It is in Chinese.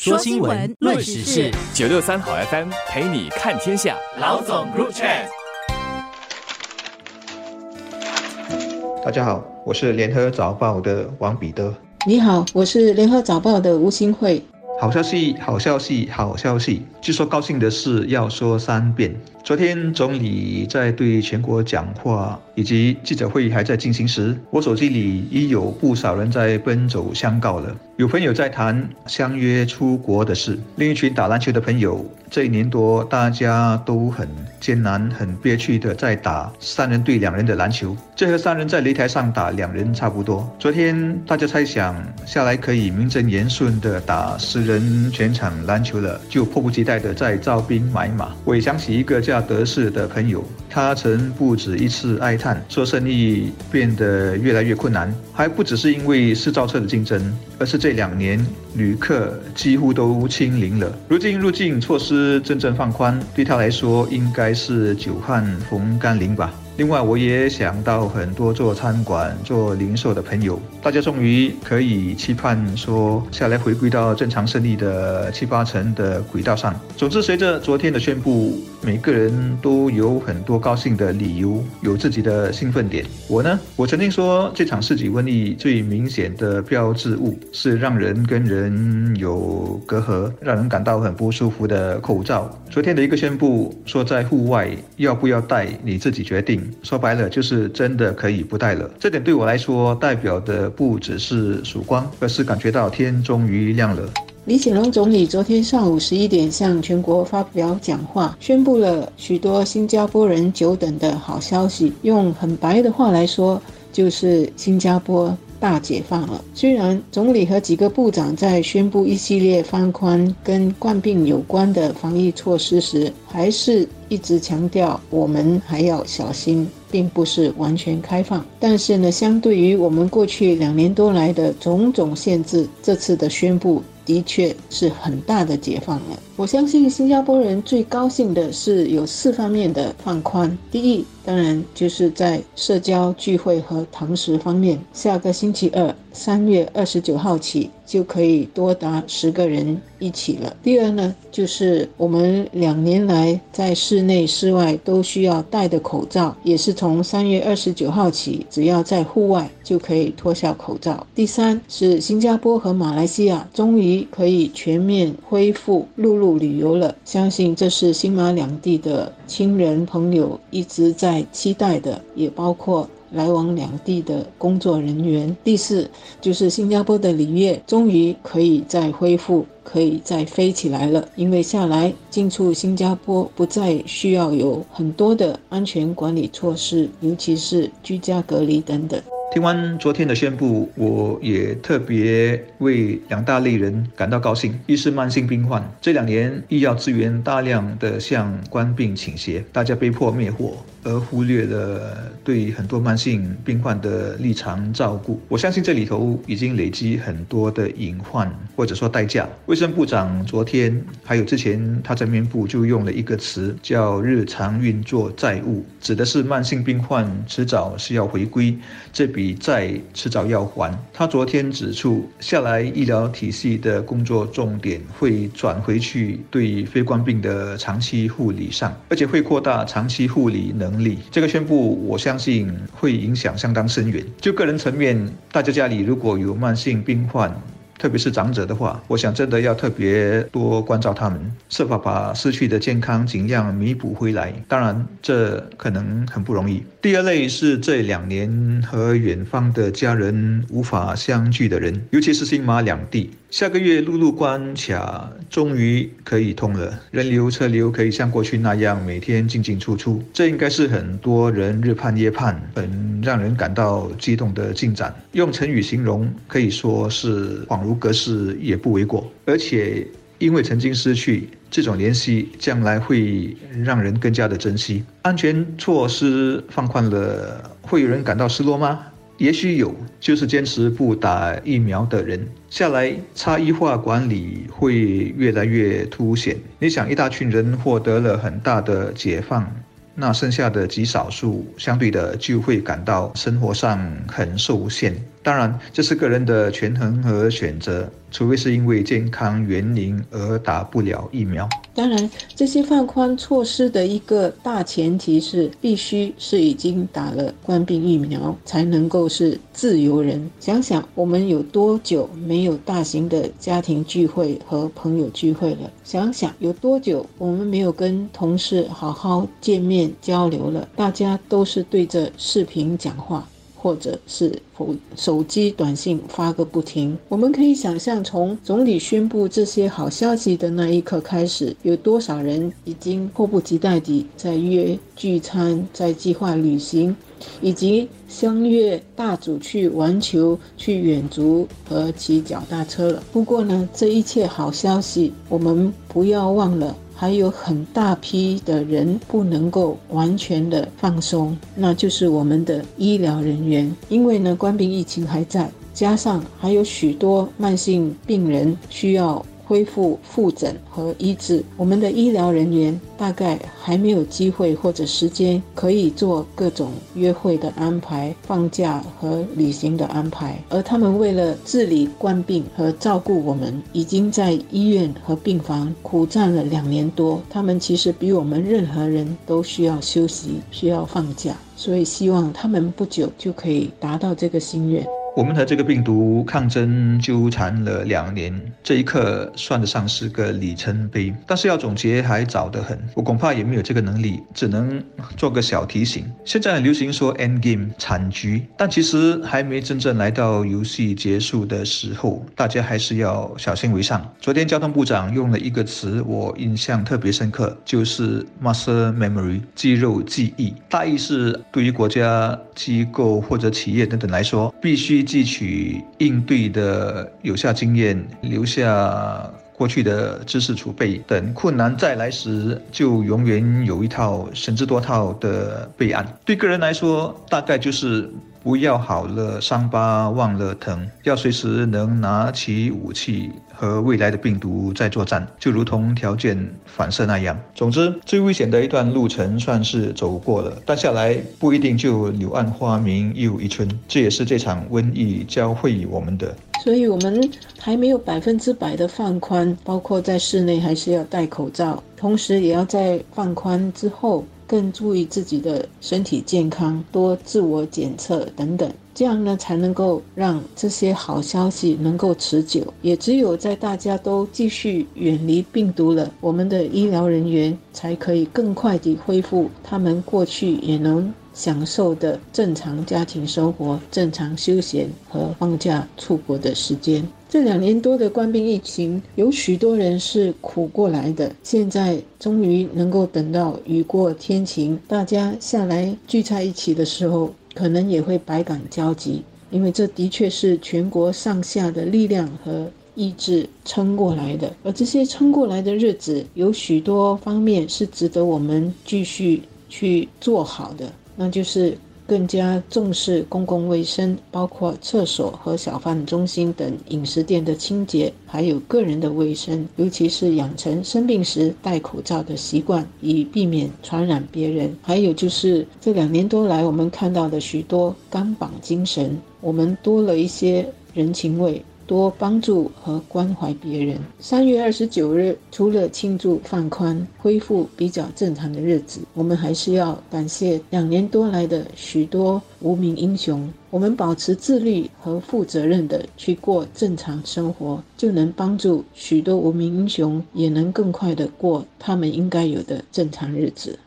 说新闻，论时事，九六三好 FM 陪你看天下。老总 Group Chat。大家好，我是联合早报的王彼得。你好，我是联合早报的吴新慧。好消息，好消息，好消息！据说高兴的事要说三遍。昨天总理在对全国讲话，以及记者会议还在进行时，我手机里已有不少人在奔走相告了。有朋友在谈相约出国的事，另一群打篮球的朋友，这一年多大家都很艰难、很憋屈的在打三人对两人的篮球，这和三人在擂台上打两人差不多。昨天大家猜想下来可以名正言顺的打十人全场篮球了，就迫不及待的在招兵买马。我也想起一个叫德士的朋友，他曾不止一次哀叹，说生意变得越来越困难，还不只是因为私造车的竞争，而是。这两年旅客几乎都清零了，如今入境措施真正放宽，对他来说应该是久旱逢甘霖吧。另外，我也想到很多做餐馆、做零售的朋友，大家终于可以期盼说下来回归到正常胜利的七八成的轨道上。总之，随着昨天的宣布，每个人都有很多高兴的理由，有自己的兴奋点。我呢，我曾经说这场世纪瘟疫最明显的标志物是让人跟人有隔阂、让人感到很不舒服的口罩。昨天的一个宣布说，在户外要不要戴，你自己决定。说白了，就是真的可以不戴了。这点对我来说，代表的不只是曙光，而是感觉到天终于亮了。李显龙总理昨天上午十一点向全国发表讲话，宣布了许多新加坡人久等的好消息。用很白的话来说，就是新加坡。大解放了。虽然总理和几个部长在宣布一系列放宽跟冠病有关的防疫措施时，还是一直强调我们还要小心，并不是完全开放。但是呢，相对于我们过去两年多来的种种限制，这次的宣布。的确是很大的解放了。我相信新加坡人最高兴的是有四方面的放宽。第一，当然就是在社交聚会和堂食方面，下个星期二，三月二十九号起。就可以多达十个人一起了。第二呢，就是我们两年来在室内、室外都需要戴的口罩，也是从三月二十九号起，只要在户外就可以脱下口罩。第三是新加坡和马来西亚终于可以全面恢复陆路旅游了，相信这是新马两地的亲人朋友一直在期待的，也包括。来往两地的工作人员。第四，就是新加坡的里约终于可以再恢复，可以再飞起来了。因为下来进出新加坡不再需要有很多的安全管理措施，尤其是居家隔离等等。听完昨天的宣布，我也特别为两大类人感到高兴。一是慢性病患，这两年医药资源大量的向官病倾斜，大家被迫灭火。而忽略了对很多慢性病患的立场照顾，我相信这里头已经累积很多的隐患或者说代价。卫生部长昨天还有之前他在面部就用了一个词叫“日常运作债务”，指的是慢性病患迟早是要回归，这比债迟早要还。他昨天指出，下来医疗体系的工作重点会转回去对非冠病的长期护理上，而且会扩大长期护理。能力这个宣布，我相信会影响相当深远。就个人层面，大家家里如果有慢性病患，特别是长者的话，我想真的要特别多关照他们，设法把失去的健康尽量弥补回来。当然，这可能很不容易。第二类是这两年和远方的家人无法相聚的人，尤其是新马两地。下个月陆路关卡终于可以通了，人流车流可以像过去那样每天进进出出，这应该是很多人日盼夜盼、很让人感到激动的进展。用成语形容，可以说是恍如隔世也不为过。而且因为曾经失去这种联系，将来会让人更加的珍惜。安全措施放宽了，会有人感到失落吗？也许有，就是坚持不打疫苗的人，下来差异化管理会越来越凸显。你想，一大群人获得了很大的解放，那剩下的极少数，相对的就会感到生活上很受限。当然，这是个人的权衡和选择，除非是因为健康原因而打不了疫苗。当然，这些放宽措施的一个大前提是，必须是已经打了冠病疫苗，才能够是自由人。想想我们有多久没有大型的家庭聚会和朋友聚会了？想想有多久我们没有跟同事好好见面交流了？大家都是对着视频讲话。或者是手手机短信发个不停，我们可以想象，从总理宣布这些好消息的那一刻开始，有多少人已经迫不及待地在约聚餐、在计划旅行，以及相约大组去玩球、去远足和骑脚踏车了。不过呢，这一切好消息，我们不要忘了。还有很大批的人不能够完全的放松，那就是我们的医疗人员，因为呢，官兵疫情还在，加上还有许多慢性病人需要。恢复复诊和医治，我们的医疗人员大概还没有机会或者时间可以做各种约会的安排、放假和旅行的安排，而他们为了治理冠病和照顾我们，已经在医院和病房苦战了两年多。他们其实比我们任何人都需要休息，需要放假，所以希望他们不久就可以达到这个心愿。我们和这个病毒抗争纠缠了两年，这一刻算得上是个里程碑。但是要总结还早得很，我恐怕也没有这个能力，只能做个小提醒。现在很流行说 end game 惨局，但其实还没真正来到游戏结束的时候，大家还是要小心为上。昨天交通部长用了一个词，我印象特别深刻，就是 muscle memory 肌肉记忆，大意是对于国家机构或者企业等等来说，必须。汲取应对的有效经验，留下过去的知识储备，等困难再来时，就永远有一套甚至多套的备案。对个人来说，大概就是不要好了伤疤忘了疼，要随时能拿起武器。和未来的病毒在作战，就如同条件反射那样。总之，最危险的一段路程算是走过了，但下来不一定就柳暗花明又一村。这也是这场瘟疫教会我们的。所以，我们还没有百分之百的放宽，包括在室内还是要戴口罩，同时也要在放宽之后更注意自己的身体健康，多自我检测等等。这样呢，才能够让这些好消息能够持久。也只有在大家都继续远离病毒了，我们的医疗人员才可以更快地恢复他们过去也能享受的正常家庭生活、正常休闲和放假出国的时间。这两年多的官兵疫情，有许多人是苦过来的，现在终于能够等到雨过天晴，大家下来聚在一起的时候。可能也会百感交集，因为这的确是全国上下的力量和意志撑过来的。而这些撑过来的日子，有许多方面是值得我们继续去做好的，那就是。更加重视公共卫生，包括厕所和小贩中心等饮食店的清洁，还有个人的卫生，尤其是养成生病时戴口罩的习惯，以避免传染别人。还有就是这两年多来，我们看到的许多钢绑精神，我们多了一些人情味。多帮助和关怀别人。三月二十九日，除了庆祝放宽、恢复比较正常的日子，我们还是要感谢两年多来的许多无名英雄。我们保持自律和负责任的去过正常生活，就能帮助许多无名英雄也能更快的过他们应该有的正常日子。